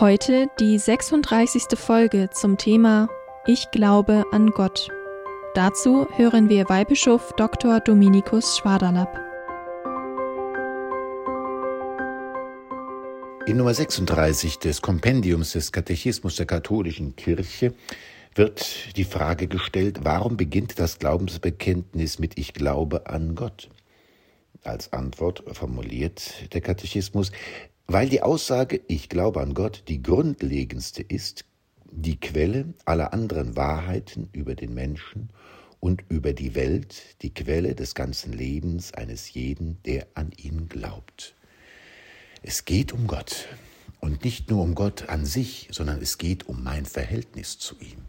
Heute die 36. Folge zum Thema Ich glaube an Gott. Dazu hören wir Weihbischof Dr. Dominikus Schwaderlapp. In Nummer 36 des Kompendiums des Katechismus der katholischen Kirche wird die Frage gestellt, warum beginnt das Glaubensbekenntnis mit Ich glaube an Gott? Als Antwort formuliert der Katechismus, weil die Aussage Ich glaube an Gott die grundlegendste ist, die Quelle aller anderen Wahrheiten über den Menschen und über die Welt, die Quelle des ganzen Lebens eines jeden, der an ihn glaubt. Es geht um Gott und nicht nur um Gott an sich, sondern es geht um mein Verhältnis zu ihm.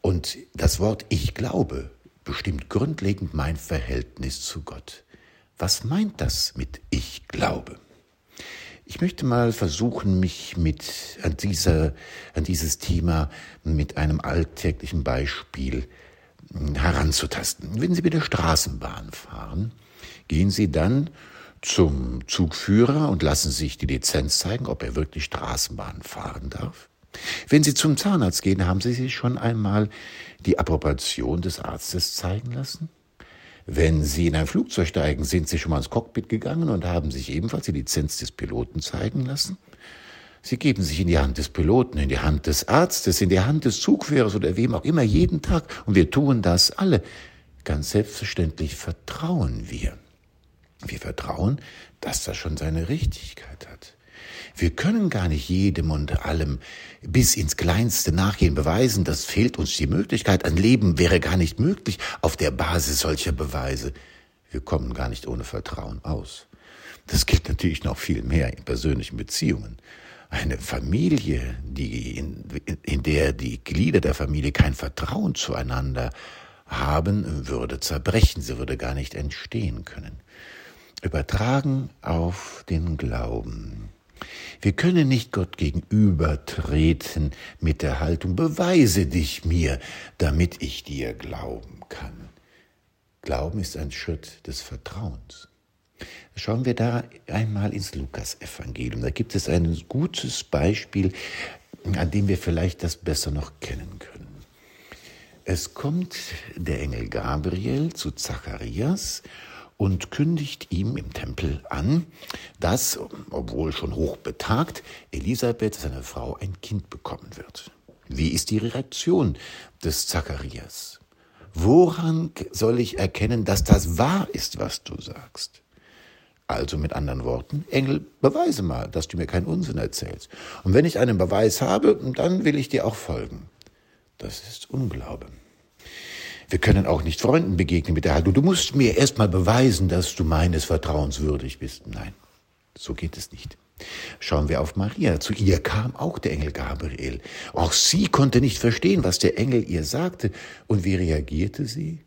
Und das Wort Ich glaube bestimmt grundlegend mein Verhältnis zu Gott. Was meint das mit Ich glaube? Ich möchte mal versuchen, mich mit an, dieser, an dieses Thema mit einem alltäglichen Beispiel hm, heranzutasten. Wenn Sie mit der Straßenbahn fahren, gehen Sie dann zum Zugführer und lassen sich die Lizenz zeigen, ob er wirklich Straßenbahn fahren darf. Wenn Sie zum Zahnarzt gehen, haben Sie sich schon einmal die Approbation des Arztes zeigen lassen? Wenn Sie in ein Flugzeug steigen, sind Sie schon mal ins Cockpit gegangen und haben sich ebenfalls die Lizenz des Piloten zeigen lassen? Sie geben sich in die Hand des Piloten, in die Hand des Arztes, in die Hand des Zugführers oder wem auch immer jeden Tag. Und wir tun das alle. Ganz selbstverständlich vertrauen wir. Wir vertrauen, dass das schon seine Richtigkeit hat. Wir können gar nicht jedem und allem bis ins Kleinste nachgehen, beweisen, das fehlt uns die Möglichkeit. Ein Leben wäre gar nicht möglich auf der Basis solcher Beweise. Wir kommen gar nicht ohne Vertrauen aus. Das gilt natürlich noch viel mehr in persönlichen Beziehungen. Eine Familie, die in, in der die Glieder der Familie kein Vertrauen zueinander haben, würde zerbrechen, sie würde gar nicht entstehen können. Übertragen auf den Glauben. Wir können nicht Gott gegenübertreten mit der Haltung, beweise dich mir, damit ich dir glauben kann. Glauben ist ein Schritt des Vertrauens. Schauen wir da einmal ins Lukasevangelium. Da gibt es ein gutes Beispiel, an dem wir vielleicht das besser noch kennen können. Es kommt der Engel Gabriel zu Zacharias und kündigt ihm im Tempel an, dass, obwohl schon hoch betagt, Elisabeth, seine Frau, ein Kind bekommen wird. Wie ist die Reaktion des Zacharias? Woran soll ich erkennen, dass das wahr ist, was du sagst? Also mit anderen Worten, Engel, beweise mal, dass du mir keinen Unsinn erzählst. Und wenn ich einen Beweis habe, dann will ich dir auch folgen. Das ist Unglaube. Wir können auch nicht Freunden begegnen mit der Haltung, du musst mir erst mal beweisen, dass du meines Vertrauens würdig bist. Nein, so geht es nicht. Schauen wir auf Maria. Zu ihr kam auch der Engel Gabriel. Auch sie konnte nicht verstehen, was der Engel ihr sagte. Und wie reagierte sie?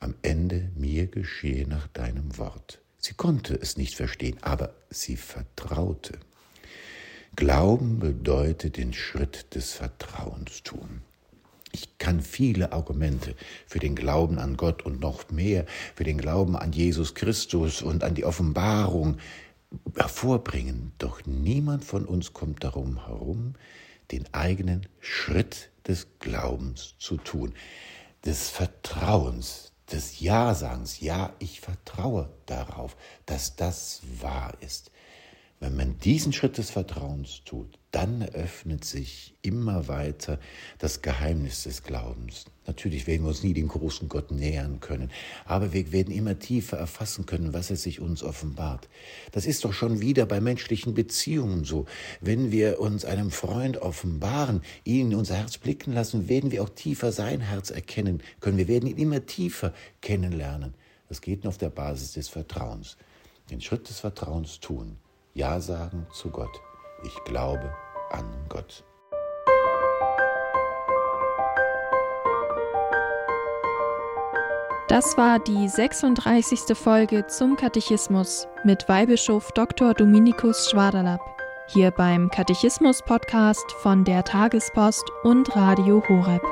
Am Ende mir geschehe nach deinem Wort. Sie konnte es nicht verstehen, aber sie vertraute. Glauben bedeutet den Schritt des Vertrauens tun. Ich kann viele Argumente für den Glauben an Gott und noch mehr für den Glauben an Jesus Christus und an die Offenbarung hervorbringen, doch niemand von uns kommt darum herum, den eigenen Schritt des Glaubens zu tun, des Vertrauens, des Ja-Sagens. Ja, ich vertraue darauf, dass das wahr ist. Wenn man diesen Schritt des Vertrauens tut, dann eröffnet sich immer weiter das Geheimnis des Glaubens. Natürlich werden wir uns nie dem großen Gott nähern können, aber wir werden immer tiefer erfassen können, was er sich uns offenbart. Das ist doch schon wieder bei menschlichen Beziehungen so. Wenn wir uns einem Freund offenbaren, ihn in unser Herz blicken lassen, werden wir auch tiefer sein Herz erkennen können. Wir werden ihn immer tiefer kennenlernen. Das geht nur auf der Basis des Vertrauens. Den Schritt des Vertrauens tun ja sagen zu Gott. Ich glaube an Gott. Das war die 36. Folge zum Katechismus mit Weihbischof Dr. Dominikus Schwaderlapp hier beim Katechismus-Podcast von der Tagespost und Radio Horeb.